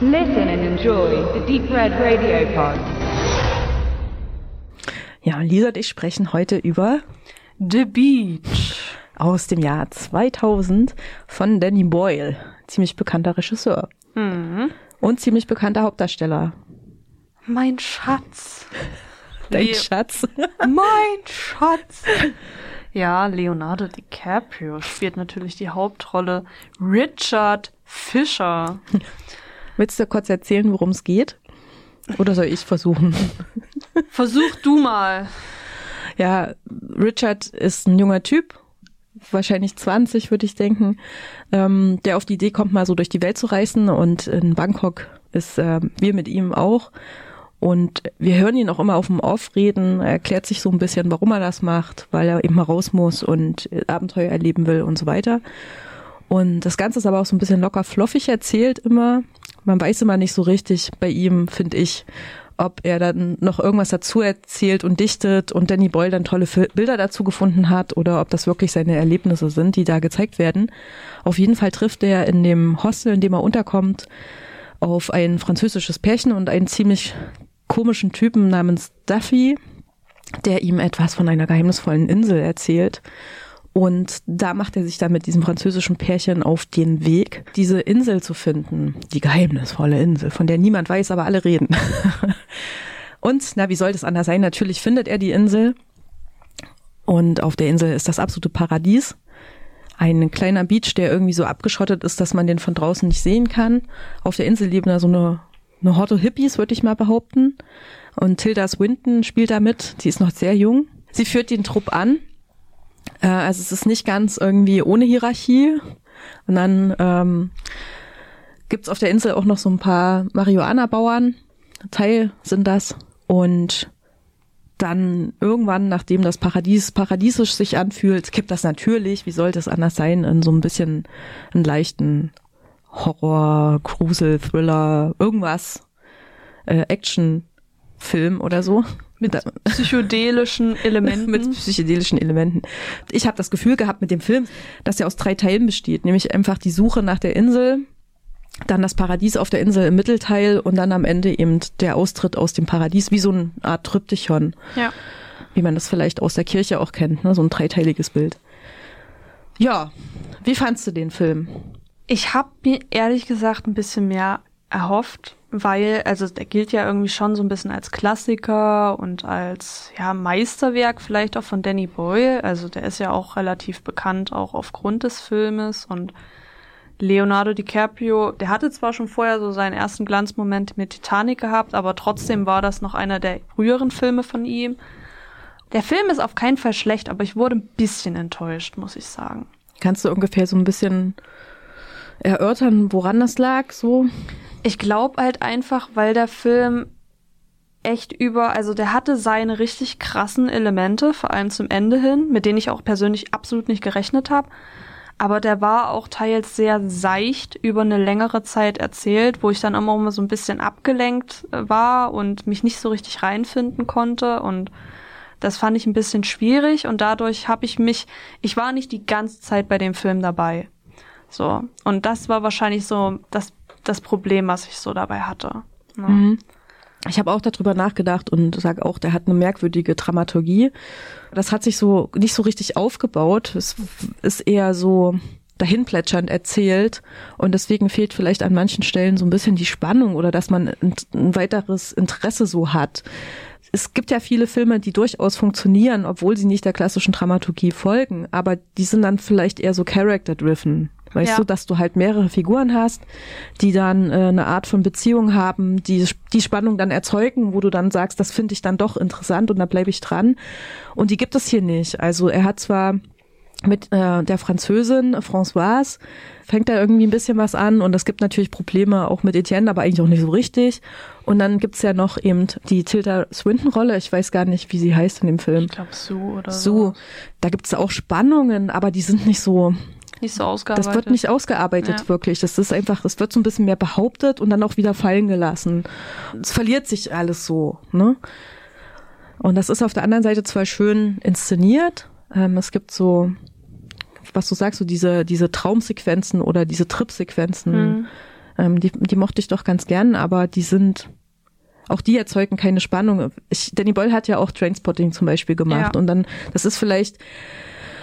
Listen and enjoy the Deep Red Radio Pod. Ja, Lisa und ich sprechen heute über The Beach. aus dem Jahr 2000 von Danny Boyle, ziemlich bekannter Regisseur Mhm. und ziemlich bekannter Hauptdarsteller. Mein Schatz. Dein Le- Schatz. Mein Schatz. Ja, Leonardo DiCaprio spielt natürlich die Hauptrolle. Richard Fisher. Willst du kurz erzählen, worum es geht? Oder soll ich versuchen? Versuch du mal. Ja, Richard ist ein junger Typ, wahrscheinlich 20, würde ich denken, ähm, der auf die Idee kommt, mal so durch die Welt zu reisen. Und in Bangkok ist ähm, wir mit ihm auch. Und wir hören ihn auch immer auf dem Off reden. Er erklärt sich so ein bisschen, warum er das macht, weil er eben mal raus muss und äh, Abenteuer erleben will und so weiter. Und das Ganze ist aber auch so ein bisschen locker fluffig erzählt immer. Man weiß immer nicht so richtig bei ihm, finde ich, ob er dann noch irgendwas dazu erzählt und dichtet und Danny Boyle dann tolle Bilder dazu gefunden hat oder ob das wirklich seine Erlebnisse sind, die da gezeigt werden. Auf jeden Fall trifft er in dem Hostel, in dem er unterkommt, auf ein französisches Pärchen und einen ziemlich komischen Typen namens Duffy, der ihm etwas von einer geheimnisvollen Insel erzählt. Und da macht er sich dann mit diesem französischen Pärchen auf den Weg, diese Insel zu finden. Die geheimnisvolle Insel, von der niemand weiß, aber alle reden. Und, na, wie soll das anders sein? Natürlich findet er die Insel. Und auf der Insel ist das absolute Paradies. Ein kleiner Beach, der irgendwie so abgeschottet ist, dass man den von draußen nicht sehen kann. Auf der Insel leben da so eine, eine Horde Hippies, würde ich mal behaupten. Und Tilda Swinton spielt da mit. Die ist noch sehr jung. Sie führt den Trupp an. Äh, also es ist nicht ganz irgendwie ohne Hierarchie. Und dann ähm, gibt's auf der Insel auch noch so ein paar Marihuana-Bauern. Teil sind das. Und dann irgendwann, nachdem das Paradies paradiesisch sich anfühlt, kippt das natürlich, wie sollte es anders sein, in so ein bisschen einen leichten Horror, Grusel, Thriller, irgendwas, äh, Action-Film oder so. Mit Da- psychedelischen Elementen. mit psychedelischen Elementen. Ich habe das Gefühl gehabt mit dem Film, dass er aus drei Teilen besteht, nämlich einfach die Suche nach der Insel, dann das Paradies auf der Insel im Mittelteil und dann am Ende eben der Austritt aus dem Paradies, wie so eine Art Tryptychon, ja. wie man das vielleicht aus der Kirche auch kennt, ne? so ein dreiteiliges Bild. Ja, wie fandst du den Film? Ich habe mir ehrlich gesagt ein bisschen mehr erhofft, weil, also der gilt ja irgendwie schon so ein bisschen als Klassiker und als ja Meisterwerk vielleicht auch von Danny Boyle. Also der ist ja auch relativ bekannt, auch aufgrund des Filmes und Leonardo DiCaprio, der hatte zwar schon vorher so seinen ersten Glanzmoment mit Titanic gehabt, aber trotzdem war das noch einer der früheren Filme von ihm. Der Film ist auf keinen Fall schlecht, aber ich wurde ein bisschen enttäuscht, muss ich sagen. Kannst du ungefähr so ein bisschen erörtern, woran das lag? So, Ich glaube halt einfach, weil der Film echt über, also der hatte seine richtig krassen Elemente, vor allem zum Ende hin, mit denen ich auch persönlich absolut nicht gerechnet habe. Aber der war auch teils sehr seicht über eine längere Zeit erzählt, wo ich dann immer mal so ein bisschen abgelenkt äh, war und mich nicht so richtig reinfinden konnte. Und das fand ich ein bisschen schwierig und dadurch habe ich mich, ich war nicht die ganze Zeit bei dem Film dabei. So. Und das war wahrscheinlich so das, das Problem, was ich so dabei hatte. Ja. Mhm. Ich habe auch darüber nachgedacht und sage auch, der hat eine merkwürdige Dramaturgie. Das hat sich so nicht so richtig aufgebaut. Es ist eher so dahinplätschernd erzählt und deswegen fehlt vielleicht an manchen Stellen so ein bisschen die Spannung oder dass man ein, ein weiteres Interesse so hat. Es gibt ja viele Filme, die durchaus funktionieren, obwohl sie nicht der klassischen Dramaturgie folgen, aber die sind dann vielleicht eher so character-driven. Weißt Ja. du, dass du halt mehrere Figuren hast, die dann äh, eine Art von Beziehung haben, die die Spannung dann erzeugen, wo du dann sagst, das finde ich dann doch interessant und da bleibe ich dran. Und die gibt es hier nicht. Also er hat zwar mit äh, der Französin Françoise fängt da irgendwie ein bisschen was an und es gibt natürlich Probleme auch mit Etienne, aber eigentlich auch nicht so richtig. Und dann gibt's ja noch eben die Tilda Swinton-Rolle, ich weiß gar nicht, wie sie heißt in dem Film. Ich glaube Sue oder So, da gibt's auch Spannungen, aber die sind nicht so, Nicht so ausgearbeitet. das wird nicht ausgearbeitet Ja. wirklich. Das ist einfach, es wird so ein bisschen mehr behauptet und dann auch wieder fallen gelassen. Es verliert sich alles so, ne? Und das ist auf der anderen Seite zwar schön inszeniert, ähm, es gibt so, was du sagst, so diese, diese Traumsequenzen oder diese Tripsequenzen, Mhm. Ähm, die, die mochte ich doch ganz gern, aber die sind, auch die erzeugen keine Spannung. Ich, Danny Boyle hat ja auch Trainspotting zum Beispiel gemacht Ja. und dann, das ist vielleicht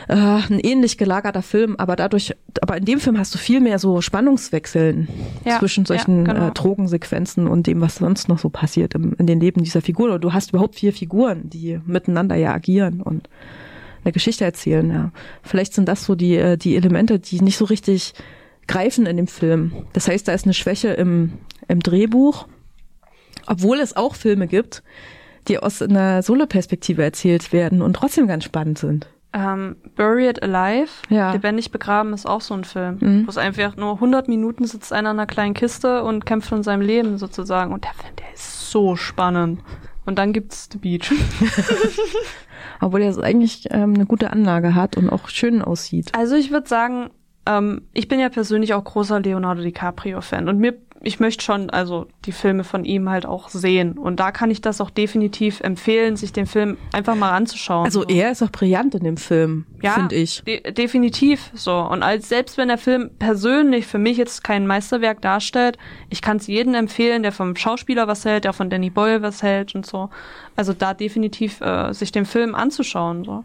äh, ein ähnlich gelagerter Film, aber dadurch, aber in dem Film hast du viel mehr so Spannungswechseln Ja, zwischen solchen ja, genau. äh, Drogensequenzen und dem, was sonst noch so passiert im, in den Leben dieser Figur. Oder du hast überhaupt vier Figuren, die miteinander ja agieren und eine Geschichte erzählen, ja. Vielleicht sind das so die, äh, die Elemente, die nicht so richtig greifen in dem Film. Das heißt, da ist eine Schwäche im, im Drehbuch, obwohl es auch Filme gibt, die aus einer Solo-Perspektive erzählt werden und trotzdem ganz spannend sind. Ähm, Buried Alive, Ja. lebendig begraben, ist auch so ein Film. Mhm. Wo es einfach nur 100 Minuten sitzt einer in einer kleinen Kiste und kämpft von seinem Leben sozusagen. Und der Film, der ist so spannend. Und dann gibt's The Beach. Obwohl er eigentlich ähm, eine gute Anlage hat und auch schön aussieht. Also ich würde sagen, ähm, ich bin ja persönlich auch großer Leonardo DiCaprio-Fan und mir, ich möchte schon also die Filme von ihm halt auch sehen. Und da kann ich das auch definitiv empfehlen, sich den Film einfach mal anzuschauen. Also So. er ist auch brillant in dem Film, Ja, finde ich. De definitiv so. Und als selbst wenn der Film persönlich für mich jetzt kein Meisterwerk darstellt, ich kann es jedem empfehlen, der vom Schauspieler was hält, der von Danny Boyle was hält und so. Also da definitiv äh, sich den Film anzuschauen. So.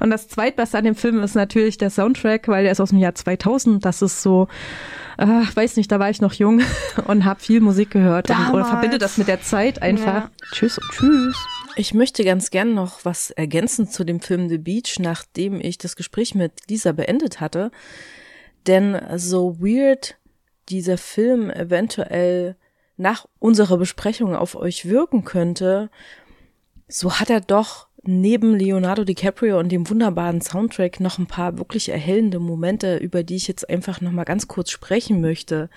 Und das zweitbeste an dem Film ist natürlich der Soundtrack, weil der ist aus dem Jahr 2000. Das ist so, äh, weiß nicht, da war ich noch jung und habe viel Musik gehört und, oder verbinde das mit der Zeit einfach. Ja. Tschüss und tschüss. Ich möchte ganz gern noch was ergänzen zu dem Film The Beach, nachdem ich das Gespräch mit Lisa beendet hatte. Denn so weird dieser Film eventuell nach unserer Besprechung auf euch wirken könnte, so hat er doch neben Leonardo DiCaprio und dem wunderbaren Soundtrack noch ein paar wirklich erhellende Momente, über die ich jetzt einfach noch mal ganz kurz sprechen möchte.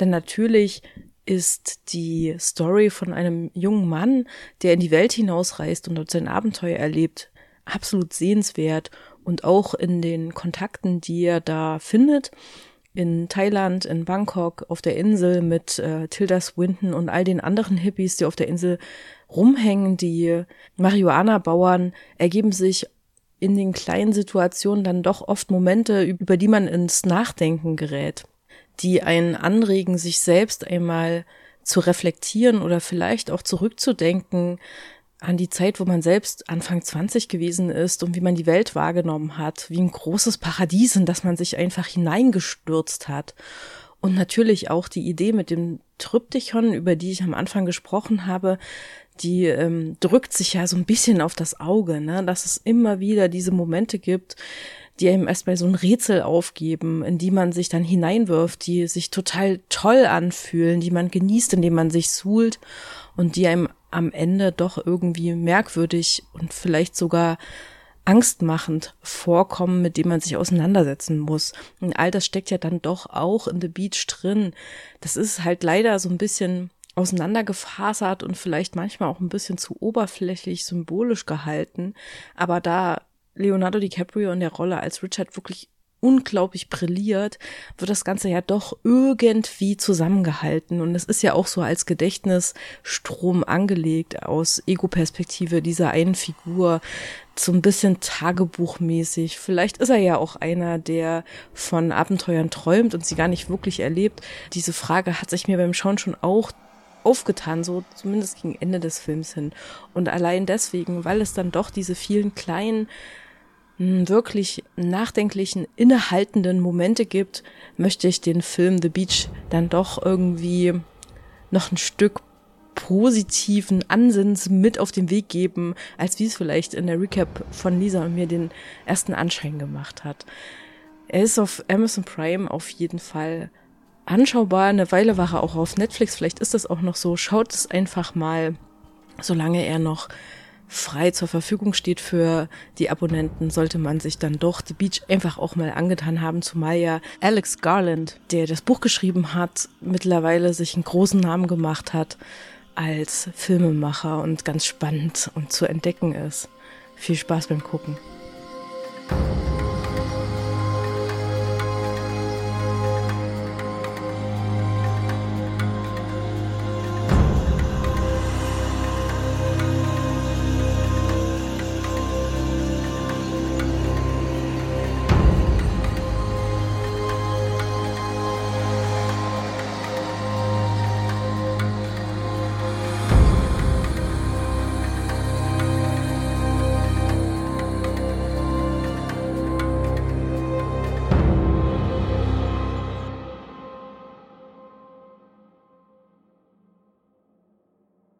Denn natürlich ist die Story von einem jungen Mann, der in die Welt hinausreist und dort sein Abenteuer erlebt, absolut sehenswert und auch in den Kontakten, die er da findet, in Thailand, in Bangkok, auf der Insel mit äh, Tilda Swinton und all den anderen Hippies, die auf der Insel rumhängen, die Marihuana-Bauern, ergeben sich in den kleinen Situationen dann doch oft Momente, über die man ins Nachdenken gerät, die einen anregen, sich selbst einmal zu reflektieren oder vielleicht auch zurückzudenken an die Zeit, wo man selbst Anfang 20 gewesen ist und wie man die Welt wahrgenommen hat, wie ein großes Paradies, in das man sich einfach hineingestürzt hat. Und natürlich auch die Idee mit dem Tryptychon, über die ich am Anfang gesprochen habe, die ähm, drückt sich ja so ein bisschen auf das Auge, ne? dass es immer wieder diese Momente gibt, die einem erstmal so ein Rätsel aufgeben, in die man sich dann hineinwirft, die sich total toll anfühlen, die man genießt, indem man sich suhlt und die einem am Ende doch irgendwie merkwürdig und vielleicht sogar angstmachend vorkommen, mit dem man sich auseinandersetzen muss. Und all das steckt ja dann doch auch in The Beach drin. Das ist halt leider so ein bisschen auseinandergefasert und vielleicht manchmal auch ein bisschen zu oberflächlich symbolisch gehalten. Aber da Leonardo DiCaprio in der Rolle als Richard wirklich unglaublich brilliert, wird das Ganze ja doch irgendwie zusammengehalten. Und es ist ja auch so als Gedächtnisstrom angelegt aus Ego-Perspektive dieser einen Figur, so ein bisschen tagebuchmäßig. Vielleicht ist er ja auch einer, der von Abenteuern träumt und sie gar nicht wirklich erlebt. Diese Frage hat sich mir beim Schauen schon auch aufgetan, so zumindest gegen Ende des Films hin. Und allein deswegen, weil es dann doch diese vielen kleinen wirklich nachdenklichen, innehaltenden Momente gibt, möchte ich den Film The Beach dann doch irgendwie noch ein Stück positiven Ansinns mit auf den Weg geben, als wie es vielleicht in der Recap von Lisa und mir den ersten Anschein gemacht hat. Er ist auf Amazon Prime auf jeden Fall anschaubar. Eine Weile war er auch auf Netflix. Vielleicht ist das auch noch so. Schaut es einfach mal, solange er noch frei zur Verfügung steht für die Abonnenten, sollte man sich dann doch The Beach einfach auch mal angetan haben, zumal ja Alex Garland, der das Buch geschrieben hat, mittlerweile sich einen großen Namen gemacht hat als Filmemacher und ganz spannend und zu entdecken ist. Viel Spaß beim Gucken.